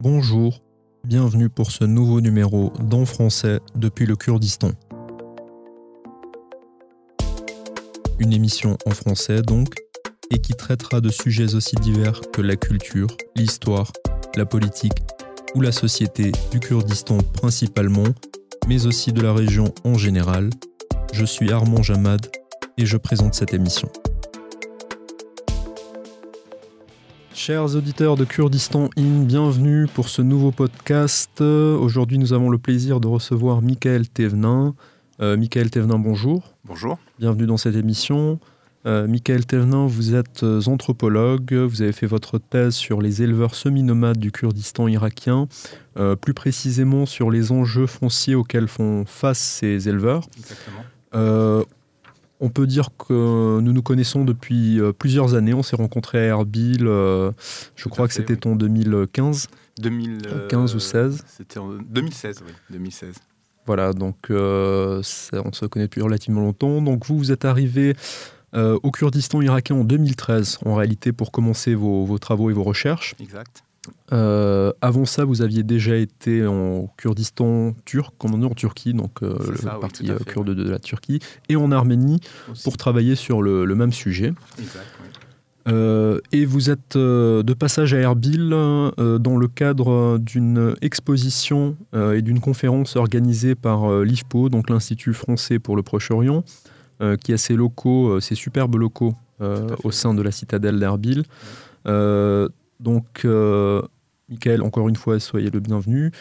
Bonjour, bienvenue pour ce nouveau numéro d'En français depuis le Kurdistan. Une émission en français donc, et qui traitera de sujets aussi divers que la culture, l'histoire, la politique ou la société du Kurdistan principalement, mais aussi de la région en général. Je suis Armand Jamad et je présente cette émission. Chers auditeurs de Kurdistan In, bienvenue pour ce nouveau podcast. Aujourd'hui, nous avons le plaisir de recevoir Michael Thévenin. Euh, Michael Thévenin, bonjour. Bonjour. Bienvenue dans cette émission. Euh, Michael Thévenin, vous êtes euh, anthropologue, vous avez fait votre thèse sur les éleveurs semi-nomades du Kurdistan irakien, euh, plus précisément sur les enjeux fonciers auxquels font face ces éleveurs. Exactement. Euh, on peut dire que nous nous connaissons depuis euh, plusieurs années. On s'est rencontrés à Erbil, euh, je Tout crois que fait, c'était oui. en 2015. 2015 ou 16. C'était en 2016, oui, 2016. Voilà, donc euh, ça- on se connaît depuis relativement longtemps. Donc vous, vous êtes arrivé euh, au Kurdistan irakien en 2013, en réalité, pour commencer vos, vos travaux et vos recherches. Exact. Euh, avant ça, vous aviez déjà été en Kurdistan turc, comme on dit en Turquie, donc euh, le ça, oui, euh, kurde de la Turquie, et en Arménie Aussi. pour travailler sur le, le même sujet. Exact, oui. Euh, et vous êtes euh, de passage à Erbil euh, dans le cadre d'une exposition et d'une conférence organisée par l'IFPO, donc l'Institut français pour le Proche-Orient, qui a ses locaux, ses superbes locaux au sein de la citadelle d'Erbil. Donc, euh, Michael, encore une fois, soyez le bienvenu.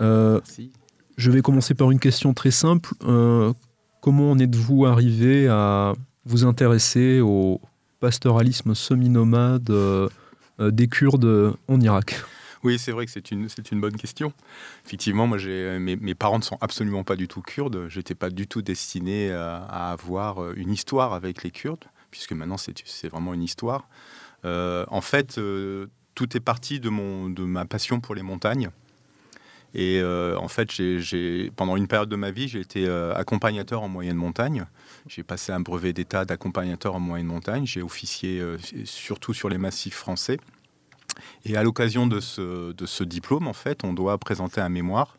Euh, Merci. je vais commencer par une question très simple. Euh, comment en êtes-vous arrivé à vous intéresser au pastoralisme semi-nomade euh, euh, des Kurdes en Irak? Oui, c'est vrai que c'est une, c'est une bonne question. Effectivement, moi, j'ai, mes, mes parents ne sont absolument pas du tout kurdes. Je n'étais pas du tout destiné à, à avoir une histoire avec les Kurdes, puisque maintenant, c'est, c'est vraiment une histoire. Euh, en fait, euh, tout est parti de, mon, de ma passion pour les montagnes. Et euh, en fait, j'ai- pendant une période de ma vie, j'ai été euh, accompagnateur en moyenne montagne. J'ai passé un brevet d'état d'accompagnateur en moyenne montagne. J'ai officié euh, surtout sur les massifs français. Et à l'occasion de ce, de ce diplôme, en fait, on doit présenter un mémoire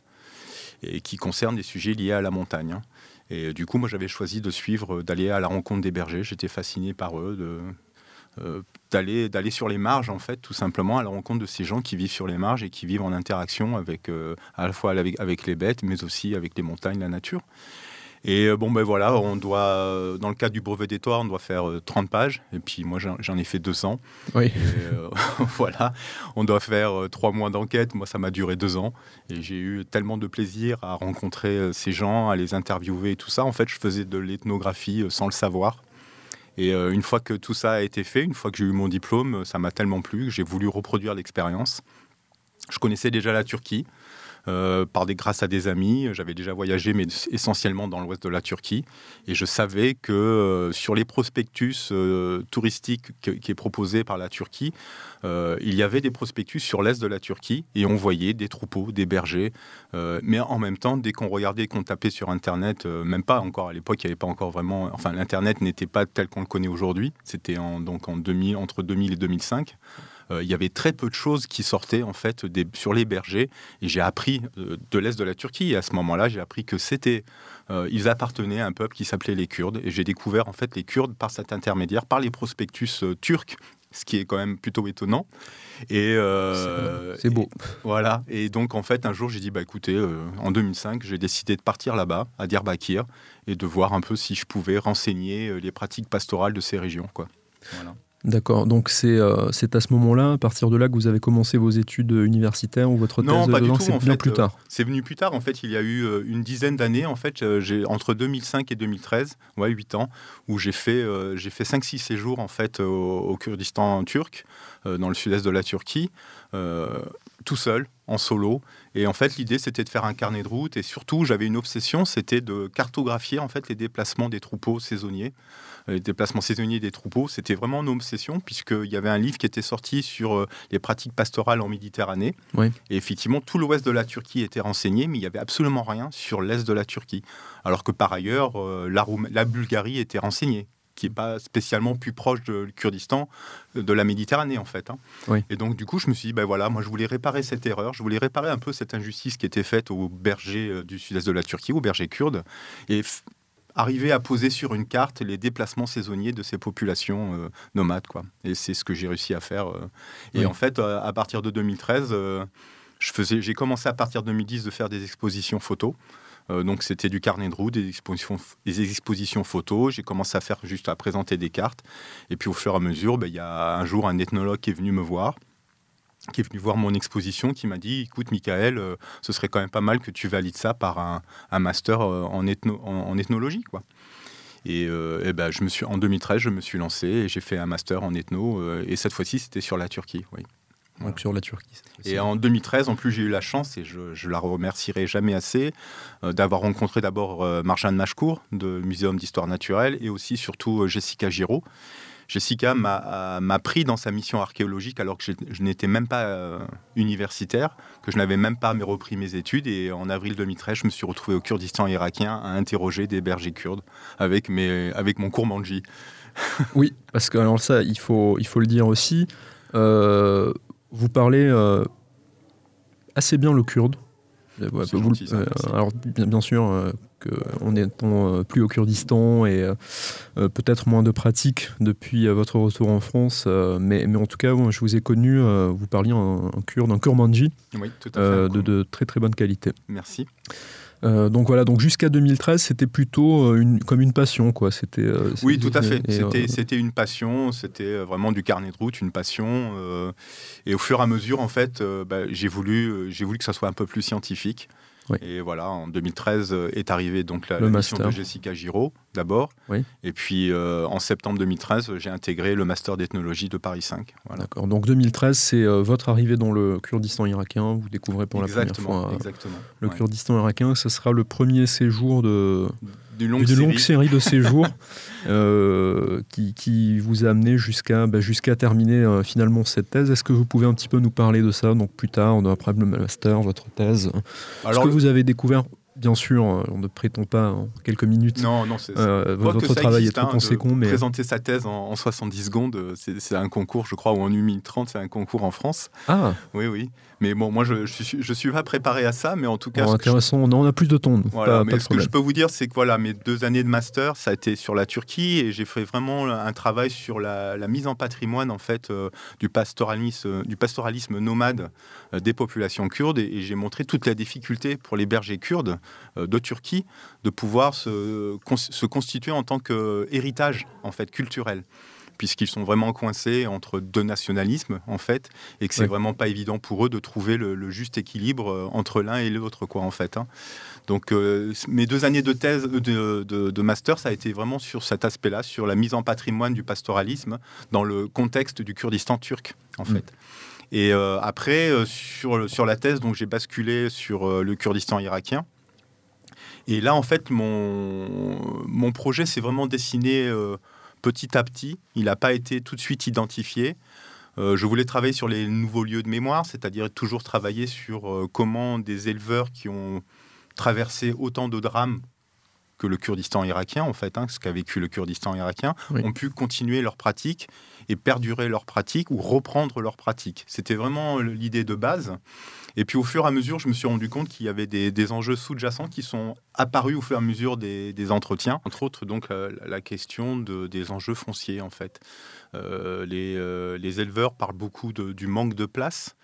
et qui concerne des sujets liés à la montagne. hein. Et du coup, moi, j'avais choisi de suivre, d'aller à la rencontre des bergers. J'étais fasciné par eux, de, d'aller, d'aller sur les marges, en fait, tout simplement, à la rencontre de ces gens qui vivent sur les marges et qui vivent en interaction avec, euh, à la fois avec, avec les bêtes, mais aussi avec les montagnes, la nature. Et euh, bon, ben voilà, on doit, euh, dans le cadre du brevet d'état, on doit faire euh, 30 pages. Et puis moi, j'en, ai fait 200. Oui. Et, euh, voilà, on doit faire euh, trois mois d'enquête. Moi, ça m'a duré deux ans. Et j'ai eu tellement de plaisir à rencontrer euh, ces gens, à les interviewer et tout ça. En fait, je faisais de l'ethnographie euh, sans le savoir. Et euh, une fois que tout ça a été fait, une fois que j'ai eu mon diplôme, ça m'a tellement plu que j'ai voulu reproduire l'expérience. Je connaissais déjà la Turquie. Euh, par des, grâce à des amis, j'avais déjà voyagé, mais essentiellement dans l'ouest de la Turquie. Et je savais que euh, sur les prospectus euh, touristiques que- qui est proposé par la Turquie, il y avait des prospectus sur l'est de la Turquie et on voyait des troupeaux, des bergers. Mais en même temps, dès qu'on regardait, qu'on tapait sur Internet, même pas encore à l'époque, il n'y avait pas encore vraiment. Enfin, l'Internet n'était pas tel qu'on le connaît aujourd'hui. C'était donc en 2000, entre 2000 et 2005. Euh, il y avait très peu de choses qui sortaient en fait des- sur les bergers. Et j'ai appris euh, de l'est de la Turquie. Et à ce moment-là j'ai appris que c'était euh, ils appartenaient à un peuple qui s'appelait les Kurdes. Et j'ai découvert en fait les Kurdes par cet intermédiaire par les prospectus turcs ce qui est quand même plutôt étonnant. Et euh, C'est beau. et- voilà. Et donc en fait un jour j'ai dit bah écoutez euh, en 2005 j'ai décidé de partir là-bas à Diyarbakir et de voir un peu si je pouvais renseigner les pratiques pastorales de ces régions quoi. Voilà. D'accord, donc c'est euh, c'est à ce moment-là, à partir de là, que vous avez commencé vos études universitaires ou votre thèse Non, pas du dedans, tout, c'est fait, plus euh, tard. C'est venu plus tard. En fait, il y a eu euh, une dizaine d'années, en fait, euh, j'ai entre 2005 et 2013, ouais, 8 ans, où j'ai fait, euh, j'ai fait 5-6 séjours, en fait, au, au Kurdistan turc, euh, dans le sud-est de la Turquie, euh, tout seul, en solo. Et en fait, l'idée, c'était de faire un carnet de route. Et surtout, j'avais une obsession, c'était de cartographier, en fait, les déplacements des troupeaux saisonniers. Euh, Les déplacements saisonniers des troupeaux, c'était vraiment une obsession, puisqu'il y avait un livre qui était sorti sur euh, les pratiques pastorales en Méditerranée. Oui. Et effectivement, tout l'ouest de la Turquie était renseigné, mais il n'y avait absolument rien sur l'est de la Turquie. Alors que par ailleurs, euh, la, Roum- la Bulgarie était renseignée. Qui n'est pas spécialement plus proche du Kurdistan, de la Méditerranée en fait. Hein. Et donc du coup, je me suis dit, ben voilà, moi je voulais réparer cette erreur, je voulais réparer un peu cette injustice qui était faite aux bergers du sud-est de la Turquie, aux bergers kurdes, et arriver à poser sur une carte les déplacements saisonniers de ces populations euh, nomades. Quoi. Et c'est ce que j'ai réussi à faire. Euh. Et en fait, euh, à partir de 2013, je faisais, j'ai commencé à partir de 2010 de faire des expositions photos. Donc c'était du carnet de route, des expositions, des expositions photos. J'ai commencé à faire juste à présenter des cartes. Et puis au fur et à mesure, ben, il y a un jour un ethnologue qui est venu me voir qui est venu voir mon exposition, qui m'a dit écoute, Michael, euh, ce serait quand même pas mal que tu valides ça par un, master euh, en, ethnologie. Quoi. Et, euh, ben, je me suis, en 2013, je me suis lancé et j'ai fait un master en ethno. et cette fois-ci, c'était sur la Turquie. Donc sur la Turquie. Et en 2013, en plus, j'ai eu la chance, et je, je la remercierai jamais assez, d'avoir rencontré d'abord Marjane Machcourt, de Muséum d'Histoire Naturelle, et aussi surtout Jessica Giraud, Jessica m'a pris dans sa mission archéologique alors que je, n'étais même pas euh, universitaire, que je n'avais même pas repris mes études. Et en avril 2013, je me suis retrouvé au Kurdistan irakien à interroger des bergers kurdes avec, mes, avec mon oui, parce que alors ça, il faut, il faut le dire aussi. Euh, vous parlez euh, assez bien le kurde. alors bien, bien sûr, en étant euh, plus au Kurdistan et euh, euh, peut-être moins de pratique depuis votre retour en France. mais, mais en tout cas, je vous ai connu, vous parliez un, kurde, un kurmanji de, de, très très bonne qualité. Merci. Donc voilà, donc jusqu'à 2013, c'était plutôt une, comme une passion, quoi. C'était. oui, tout à fait. C'était une passion. C'était vraiment du carnet de route, une passion. et au fur et à mesure, en fait, bah, j'ai voulu, j'ai voulu que ça soit un peu plus scientifique. Et voilà, en 2013 euh, est arrivée donc la, mission de Jessica Giraud d'abord. Et puis euh, en septembre 2013, j'ai intégré le master d'ethnologie de Paris 5. D'accord. Donc 2013, c'est euh, votre arrivée dans le Kurdistan irakien. Vous découvrez pour la première fois le Kurdistan irakien. Ce sera le premier séjour de d'une longue, série. de séjours euh, qui, vous a amené jusqu'à bah, terminer euh, finalement cette thèse. Est-ce que vous pouvez un petit peu nous parler de ça Donc plus tard, après le master, votre thèse. Ce que vous avez découvert bien sûr, euh, on ne prétend pas en quelques minutes. Non, non, c'est euh, votre travail est trop hein, conséquent. Mais... Présenter sa thèse en, 70 secondes, c'est un concours, je crois, ou en 1 minute 30, c'est un concours en France. Ah Oui, oui. Mais bon, moi, je ne suis, je suis pas préparé à ça, mais en tout cas. intéressant, on a plus de temps. Voilà, mais ce que je peux vous dire, c'est que voilà, mes deux années de master, ça a été sur la Turquie et j'ai fait vraiment un travail sur la, mise en patrimoine, en fait, du, pastoralisme, du pastoralisme nomade des populations kurdes et, et j'ai montré toute la difficulté pour les bergers kurdes euh, de Turquie de pouvoir se, se constituer en tant qu'héritage en fait culturel puisqu'ils sont vraiment coincés entre deux nationalismes en fait et que c'est vraiment pas évident pour eux de trouver le, juste équilibre euh, entre l'un et l'autre quoi en fait hein. donc euh, mes deux années de thèse de, de, master ça a été vraiment sur cet aspect là sur la mise en patrimoine du pastoralisme dans le contexte du Kurdistan turc en mm. fait et après sur, sur la thèse donc j'ai basculé sur le Kurdistan irakien et là, en fait, mon, mon projet s'est vraiment dessiné euh, petit à petit. Il n'a pas été tout de suite identifié. Euh, je voulais travailler sur les nouveaux lieux de mémoire, c'est-à-dire toujours travailler sur euh, comment des éleveurs qui ont traversé autant de drames que le Kurdistan irakien, en fait, hein, ce qu'a vécu le Kurdistan irakien, ont pu continuer leur pratique et perdurer leur pratique ou reprendre leur pratique. C'était vraiment l'idée de base. Et puis au fur et à mesure, je me suis rendu compte qu'il y avait des, enjeux sous-jacents qui sont apparus au fur et à mesure des, entretiens. Entre autres, donc la, question de, des enjeux fonciers, en fait. Euh, euh, les, éleveurs parlent beaucoup du manque de place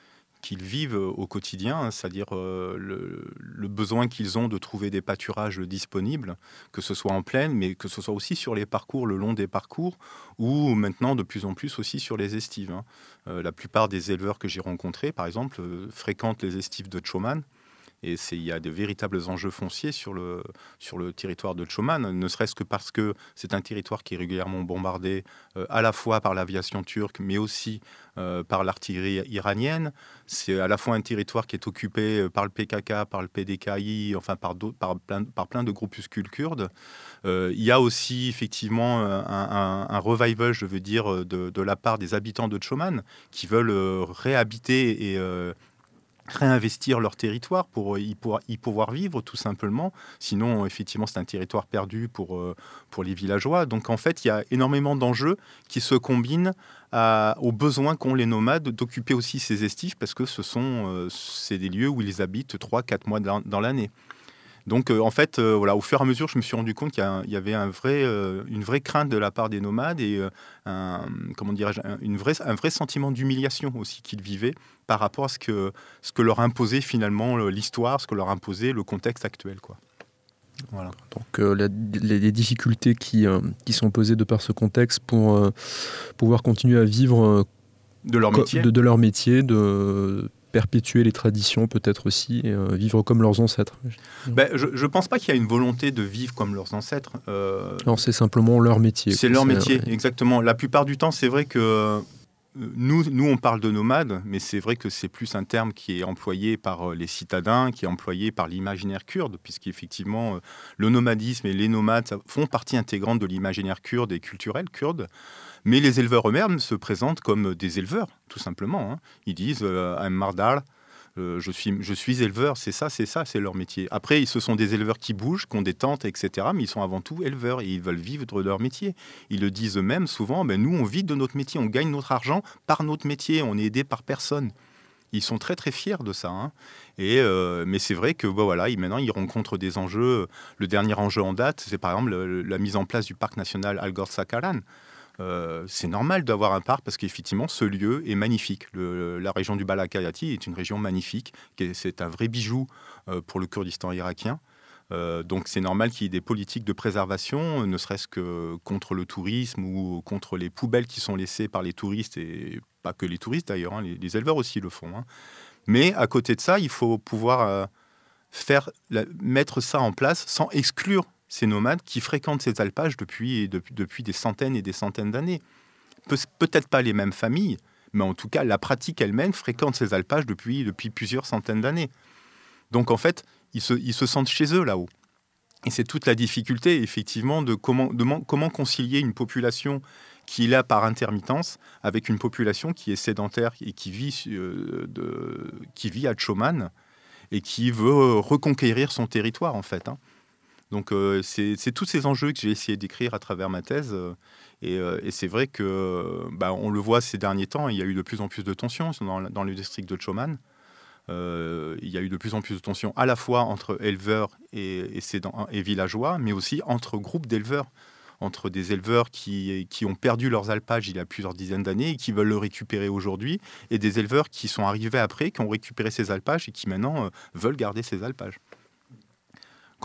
qu'ils vivent au quotidien, c'est-à-dire euh, le, besoin qu'ils ont de trouver des pâturages disponibles, que ce soit en plaine, mais que ce soit aussi sur les parcours, le long des parcours, ou maintenant de plus en plus aussi sur les estives. Hein. Euh, la plupart des éleveurs que j'ai rencontrés, par exemple, euh, fréquentent les estives de Choman, et il y a de véritables enjeux fonciers sur le, sur le territoire de Choman, ne serait-ce que parce que c'est un territoire qui est régulièrement bombardé euh, à la fois par l'aviation turque, mais aussi euh, par l'artillerie iranienne. C'est à la fois un territoire qui est occupé euh, par le PKK, par le PDKI, enfin par, plein, de groupuscules kurdes. il y a aussi effectivement un, revival, je veux dire, de, de, la part des habitants de Choman qui veulent réhabiter et réinvestir leur territoire pour y, pouvoir, vivre tout simplement. Sinon, effectivement, c'est un territoire perdu pour, pour les villageois. Donc en fait, il y a énormément d'enjeux qui se combinent aux besoins qu'ont les nomades d'occuper aussi ces estifs parce que ce sont c'est des lieux où ils habitent 3-4 mois dans l'année. Donc, euh, en fait, euh, voilà, au fur et à mesure, je me suis rendu compte qu'il y, avait un vrai, euh, une vraie crainte de la part des nomades et un, comment dirais une vraie, un vrai sentiment d'humiliation aussi qu'ils vivaient par rapport à ce que, ce que leur imposait finalement l'histoire, ce que leur imposait le contexte actuel. Quoi. Voilà. Donc les, difficultés qui, qui, sont posées de par ce contexte pour pouvoir continuer à vivre de leur métier, de, de leur métier, de perpétuer les traditions peut-être aussi, euh, vivre comme leurs ancêtres ben, Je ne pense pas qu'il y a une volonté de vivre comme leurs ancêtres. Euh, non, c'est simplement leur métier. C'est leur métier, exactement. La plupart du temps, c'est vrai que euh, nous, nous, on parle de nomades, mais c'est vrai que c'est plus un terme qui est employé par les citadins, qui est employé par l'imaginaire kurde, puisqu'effectivement, le nomadisme et les nomades font partie intégrante de l'imaginaire kurde et culturel kurde. Mais les éleveurs eux-mêmes se présentent comme des éleveurs, tout simplement. Hein. Ils disent euh, I'm Mardal, euh, je, suis, je suis éleveur, c'est ça, c'est ça, c'est leur métier. Après, ce sont des éleveurs qui bougent, qui ont des tentes, etc. Mais ils sont avant tout éleveurs et ils veulent vivre de leur métier. Ils le disent eux-mêmes souvent, ben, nous, on vit de notre métier, on gagne notre argent par notre métier, on est aidé par personne. Ils sont très très fiers de ça. Hein. Et, euh, mais c'est vrai que bon, voilà, maintenant ils rencontrent des enjeux. Le dernier enjeu en date, c'est par exemple la mise en place du parc national Algor Sakaran. Euh, c'est normal d'avoir un parc parce qu'effectivement, ce lieu est magnifique. la région du Balakayati est une région magnifique. C'est un vrai bijou euh, pour le Kurdistan irakien. Euh, donc c'est normal qu'il y ait des politiques de préservation, ne serait-ce que contre le tourisme ou contre les poubelles qui sont laissées par les touristes, et pas que les touristes d'ailleurs, hein, les, éleveurs aussi le font. Hein. Mais à côté de ça, il faut pouvoir faire, mettre ça en place sans exclure ces nomades qui fréquentent ces alpages depuis, depuis, des centaines et des centaines d'années. peut-être pas les mêmes familles, mais en tout cas, la pratique elle-même fréquente ces alpages depuis, depuis plusieurs centaines d'années. Donc en fait, ils se, ils se sentent chez eux là-haut. Et c'est toute la difficulté, effectivement, de comment, comment concilier une population qui est là par intermittence avec une population qui est sédentaire et qui vit, euh, qui vit à Choman et qui veut reconquérir son territoire, en fait. Hein. Donc euh, c'est tous ces enjeux que j'ai essayé d'écrire à travers ma thèse. Euh, euh, et, c'est vrai que bah, on le voit ces derniers temps, il y a eu de plus en plus de tensions dans, le district de Choman. il y a eu de plus en plus de tensions à la fois entre éleveurs et, et, villageois, mais aussi entre groupes d'éleveurs, entre des éleveurs qui, qui, ont perdu leurs alpages il y a plusieurs dizaines d'années et qui veulent le récupérer aujourd'hui, et des éleveurs qui sont arrivés après, qui ont récupéré ces alpages et qui maintenant veulent garder ces alpages.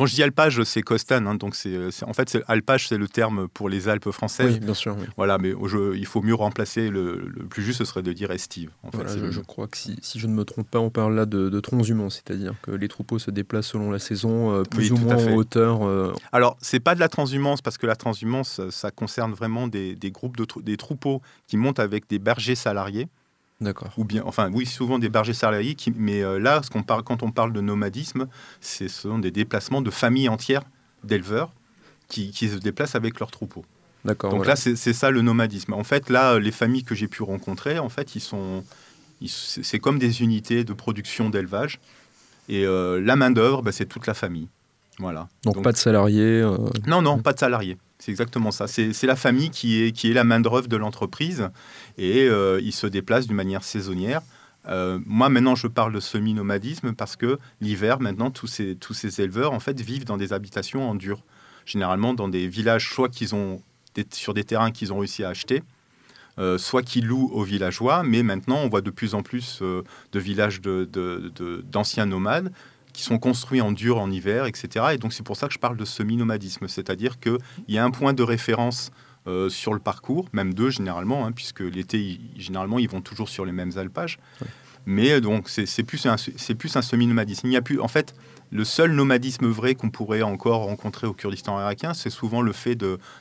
Quand je dis alpage, c'est Costan, hein, donc c'est en fait alpage, c'est le terme pour les Alpes françaises. Oui, bien sûr. Voilà, mais il faut mieux remplacer. Le, plus juste, ce serait de dire estive. En fait, je, crois que si, je ne me trompe pas, on parle là de, transhumance, c'est-à-dire que les troupeaux se déplacent selon la saison, euh, plus ou moins en hauteur. Euh. Alors, c'est pas de la transhumance parce que la transhumance, ça concerne vraiment des, groupes de des troupeaux qui montent avec des bergers salariés. D'accord. Ou bien, enfin, oui, souvent des bergers salariés, qui, mais euh, là, ce qu'on parle, quand on parle de nomadisme, ce sont des déplacements de familles entières d'éleveurs qui, se déplacent avec leurs troupeaux. D'accord. Donc là, c'est ça le nomadisme. En fait, là, les familles que j'ai pu rencontrer, en fait, ils sont, c'est comme des unités de production d'élevage. Et euh, la main d'œuvre, bah, c'est toute la famille. Voilà. Donc, pas de salariés. Euh, non, non, pas de salariés. C'est exactement ça. C'est la famille qui est, la main-d'œuvre de l'entreprise et euh, ils se déplacent d'une manière saisonnière. Euh, moi, maintenant, je parle de semi-nomadisme parce que l'hiver, maintenant, tous ces, éleveurs, en fait, vivent dans des habitations en dur. Généralement, dans des villages, soit qu'ils ont sur des terrains qu'ils ont réussi à acheter, euh, soit qu'ils louent aux villageois. Mais maintenant, on voit de plus en plus de villages d'anciens de, nomades qui sont construits en dur en hiver, etc. Et donc c'est pour ça que je parle de semi-nomadisme, c'est-à-dire qu'il y a un point de référence euh, sur le parcours, même deux généralement, hein, puisque l'été, généralement, ils vont toujours sur les mêmes alpages. Mais euh, donc c'est plus un, plus un semi-nomadisme. Il n'y a plus, en fait, le seul nomadisme vrai qu'on pourrait encore rencontrer au Kurdistan irakien, c'est souvent le fait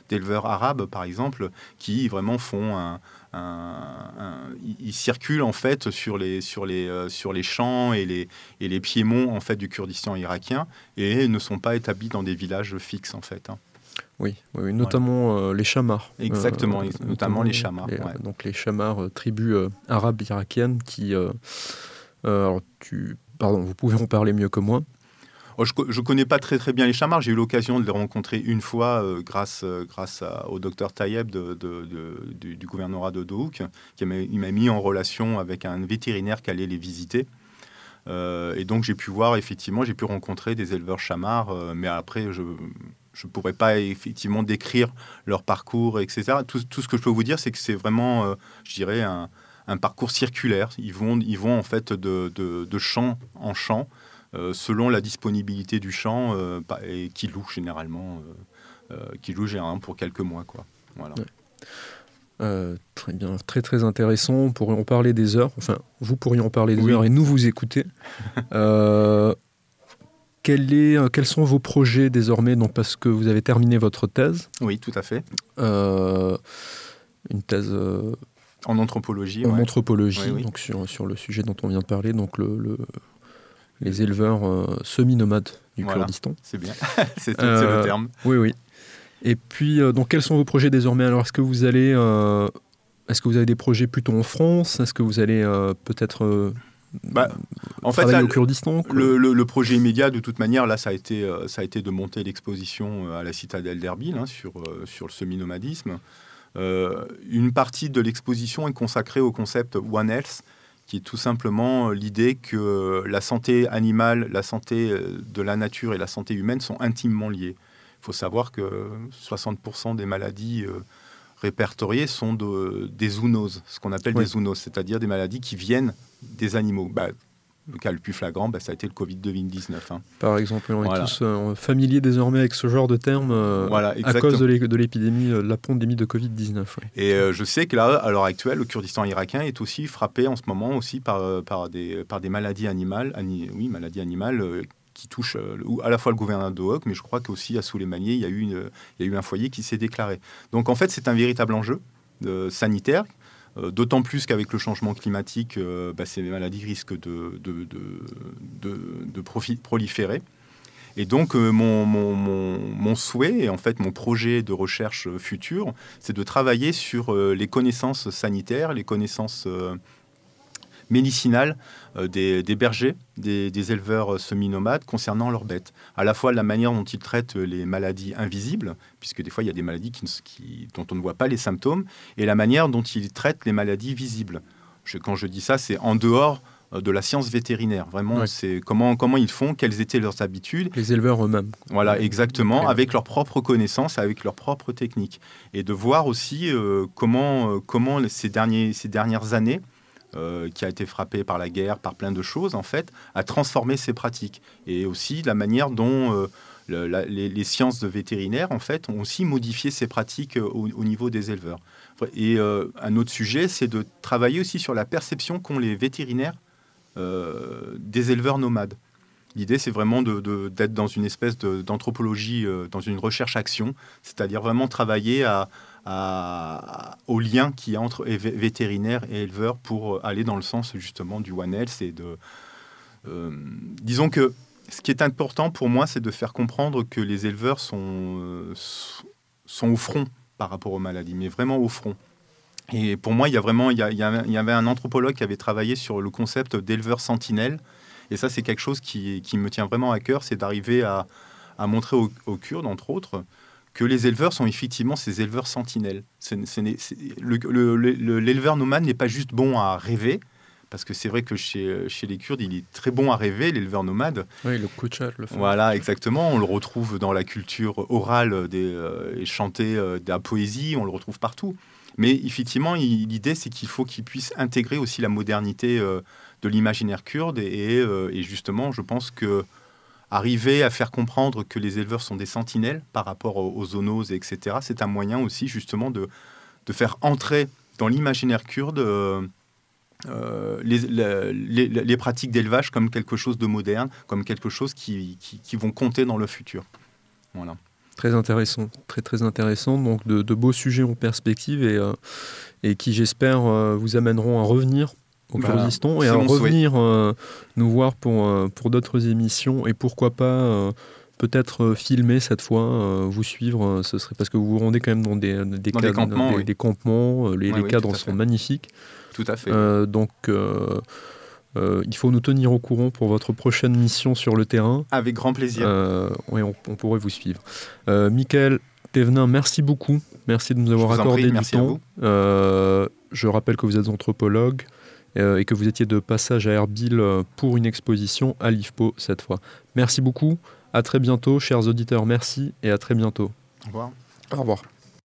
d'éleveurs arabes, par exemple, qui vraiment font un, ils circulent en fait sur les, sur les, euh, sur les champs et les, et les piémonts en fait du Kurdistan irakien et ne sont pas établis dans des villages fixes en fait. Hein. Oui, oui, notamment euh, les chamars. Exactement, notamment, les chamars. Donc les chamars, tribus arabes irakiennes qui alors, tu, pardon, vous pouvez en parler mieux que moi. Je ne connais pas très très bien les chamards. J'ai eu l'occasion de les rencontrer une fois grâce, grâce au docteur Tayeb du, du, gouvernorat de Dohuk, qui m'a mis en relation avec un vétérinaire qui allait les visiter. Euh, et donc j'ai pu voir, effectivement, j'ai pu rencontrer des éleveurs chamards, euh, mais après, je ne pourrais pas effectivement décrire leur parcours, etc. Tout, ce que je peux vous dire, c'est que c'est vraiment, euh, je dirais, un, parcours circulaire. Ils vont, ils vont en fait de champ en champ, selon la disponibilité du champ, et qui loue généralement, qui loue généralement pour quelques mois. Quoi. Voilà. Euh, très bien, très très intéressant. On pourrait en parler des heures. Enfin, vous pourriez en parler des heures et nous vous écouter. euh, quel est, euh, quels sont vos projets désormais donc, Parce que vous avez terminé votre thèse? Oui, tout à fait. Euh, une thèse. en anthropologie. En anthropologie, donc sur, sur le sujet dont on vient de parler, donc le, les éleveurs semi-nomades du Kurdistan. C'est bien, c'est le terme. Oui, oui. Et puis, euh, donc, quels sont vos projets désormais? Alors, est-ce que vous allez, euh, est-ce que vous avez des projets plutôt en France? Est-ce que vous allez euh, peut-être bah, en fait, au Kurdistan le, projet immédiat, de toute manière, là, ça a été, ça a été de monter l'exposition à la citadelle d'Erbil hein, sur, sur le semi-nomadisme. une partie de l'exposition est consacrée au concept One Health, qui est tout simplement l'idée que la santé animale, la santé de la nature et la santé humaine sont intimement liées. Il faut savoir que 60% des maladies euh, répertoriées sont de, des zoonoses, ce qu'on appelle des zoonoses, c'est-à-dire des maladies qui viennent des animaux. Bah, le cas le plus flagrant, bah, ça a été le Covid-19. Hein. Par exemple, on est tous euh, familiers désormais avec ce genre de terme euh, à cause de l'épidémie, de la pandémie de Covid-19. Et je sais que là, à l'heure actuelle, le Kurdistan irakien est aussi frappé en ce moment aussi par, par, des, par des maladies animales, oui, maladies animales qui touche euh, à la fois le gouvernement de Hoc, mais je crois qu'aussi à Souleymanier, il y a eu, une, il y a eu un foyer qui s'est déclaré. Donc en fait, c'est un véritable enjeu euh, sanitaire, euh, d'autant plus qu'avec le changement climatique, bah, ces maladies risquent de, proliférer. Et donc, mon, mon, souhait et en fait mon projet de recherche futur, c'est de travailler sur les connaissances sanitaires, les connaissances euh, des, bergers, des, éleveurs euh, semi-nomades concernant leurs bêtes. À la fois la manière dont ils traitent les maladies invisibles, puisque des fois il y a des maladies qui, dont on ne voit pas les symptômes, et la manière dont ils traitent les maladies visibles. quand je dis ça, c'est en dehors euh, de la science vétérinaire. Vraiment, c'est comment, comment ils font, quelles étaient leurs habitudes. Les éleveurs eux-mêmes. Voilà, exactement, avec leurs propres connaissances, avec leurs propres techniques. Et de voir aussi comment, comment ces, derniers, ces dernières années, euh, qui a été frappé par la guerre, par plein de choses, en fait, a transformé ses pratiques. Et aussi la manière dont euh, les, sciences de vétérinaire, en fait, ont aussi modifié ces pratiques euh, au, niveau des éleveurs. Et un autre sujet, c'est de travailler aussi sur la perception qu'ont les vétérinaires des éleveurs nomades. L'idée, c'est vraiment d'être dans une espèce d'anthropologie, dans une recherche-action, c'est-à-dire vraiment travailler à, au lien qui y a entre vétérinaires et éleveurs pour aller dans le sens justement du One Health et de... Euh, disons que ce qui est important pour moi, c'est de faire comprendre que les éleveurs sont, euh, sont au front par rapport aux maladies, mais vraiment au front. Et pour moi, il y a vraiment, il y, avait un anthropologue qui avait travaillé sur le concept d'éleveur sentinelle. Et ça, c'est quelque chose qui, me tient vraiment à cœur, c'est d'arriver à, à, montrer aux, aux Kurdes, entre autres, que les éleveurs sont effectivement ces éleveurs sentinelles. L'éleveur nomade n'est pas juste bon à rêver, parce que c'est vrai que chez, chez, les Kurdes, il est très bon à rêver, l'éleveur nomade. Oui, le kuchar le. Voilà, exactement. On le retrouve dans la culture orale des, euh, et chantée euh, de la poésie, on le retrouve partout. Mais effectivement, l'idée, c'est qu'il faut qu'il puisse intégrer aussi la modernité euh, de l'imaginaire kurde. Et, et, justement, je pense que arriver à faire comprendre que les éleveurs sont des sentinelles par rapport aux, zoonoses, etc., c'est un moyen aussi justement de, de faire entrer dans l'imaginaire kurde euh, euh, les, les, pratiques d'élevage comme quelque chose de moderne, comme quelque chose qui, qui, vont compter dans le futur. Voilà. Très intéressant, très très intéressant. Donc de, beaux sujets en perspective et, euh, et qui j'espère vous amèneront à revenir au Kurdistan et à revenir euh, nous voir pour, euh, pour d'autres émissions et pourquoi pas euh, peut-être filmer cette fois, vous suivre. ce serait parce que vous vous rendez quand même dans des, des, campements, des, campements les, les cadres sont magnifiques. Tout à fait. donc il faut nous tenir au courant pour votre prochaine mission sur le terrain. Avec grand plaisir. oui, on, pourrait vous suivre. Michael Thévenin, merci beaucoup. Merci de nous avoir accordé du temps. je rappelle que vous êtes anthropologue et que vous étiez de passage à Erbil pour une exposition à l'IFPO cette fois. Merci beaucoup. À très bientôt, chers auditeurs. Merci et à très bientôt. Au revoir. Au revoir.